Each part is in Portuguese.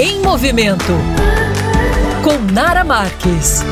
Em Movimento com Nara Marques.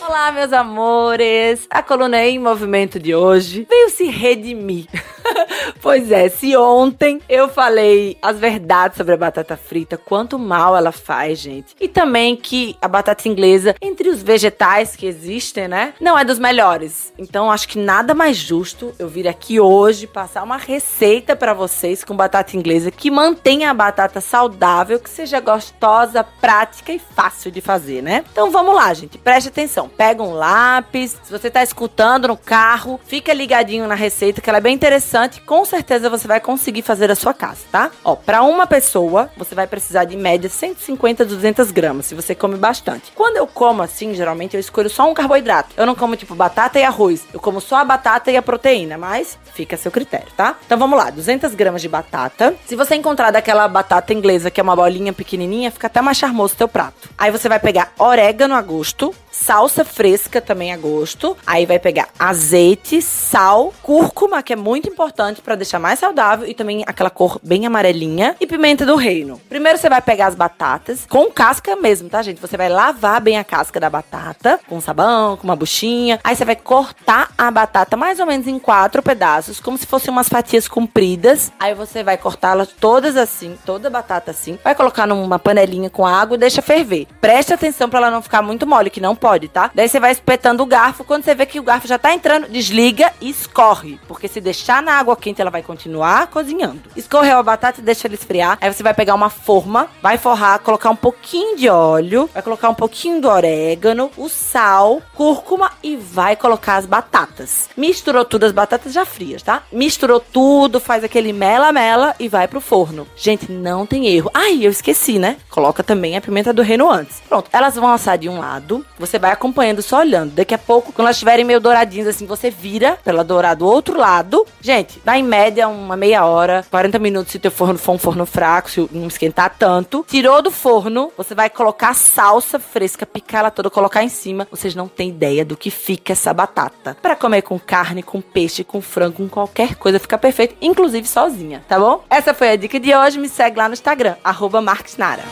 Olá, meus amores! A coluna em movimento de hoje veio se redimir. pois é, se ontem eu falei as verdades sobre a batata frita, quanto mal ela faz, gente. E também que a batata inglesa, entre os vegetais que existem, né, não é dos melhores. Então acho que nada mais justo eu vir aqui hoje passar uma receita para vocês com batata inglesa que mantenha a batata saudável, que seja gostosa, prática e fácil de fazer, né? Então vamos lá, gente. Preste atenção. Pega um lápis. Se você tá escutando no carro, fica ligadinho na receita que ela é bem interessante. Com certeza você vai conseguir fazer a sua casa, tá? Ó, para uma pessoa, você vai precisar de média 150 a 200 gramas, se você come bastante. Quando eu como assim, geralmente eu escolho só um carboidrato. Eu não como tipo batata e arroz. Eu como só a batata e a proteína, mas fica a seu critério, tá? Então vamos lá, 200 gramas de batata. Se você encontrar daquela batata inglesa que é uma bolinha pequenininha, fica até mais charmoso o teu prato. Aí você vai pegar orégano a gosto, salsa fresca também a gosto. Aí vai pegar azeite, sal, cúrcuma, que é muito importante para deixar mais saudável e também aquela cor bem amarelinha, e pimenta do reino. Primeiro você vai pegar as batatas com casca mesmo, tá, gente? Você vai lavar bem a casca da batata com sabão, com uma buchinha. Aí você vai cortar a batata mais ou menos em quatro pedaços, como se fossem umas fatias compridas. Aí você vai cortá-las todas assim, toda a batata assim. Vai colocar numa panelinha com água e deixa ferver. Preste atenção para ela não ficar muito mole, que não pode, tá? Daí você vai espetando o garfo. Quando você vê que o garfo já tá entrando, desliga e escorre. Porque se deixar na água quente, ela vai continuar cozinhando. Escorreu a batata e deixa ela esfriar. Aí você vai pegar uma forma, vai forrar, colocar um pouquinho de óleo, vai colocar um pouquinho do orégano, o sal, cúrcuma e vai colocar as batatas. Misturou tudo, as batatas já frias, tá? Misturou tudo, faz aquele mela-mela e vai pro forno. Gente, não tem erro. Ai, eu esqueci, né? Coloca também a pimenta do reino antes. Pronto, elas vão assar de um lado, você vai acompanhando só olhando. Daqui a pouco, quando elas estiverem meio douradinhas assim, você vira pra ela dourar do outro lado. Gente, dá em média uma meia hora, 40 minutos se teu forno for um forno fraco, se não esquentar tanto. Tirou do forno, você vai colocar salsa fresca, picar ela toda, colocar em cima. Vocês não têm ideia do que fica essa batata. Para comer com carne, com peixe, com frango, com qualquer coisa, fica perfeito, inclusive sozinha, tá bom? Essa foi a dica de hoje. Me segue lá no Instagram, arroba Marques Nara.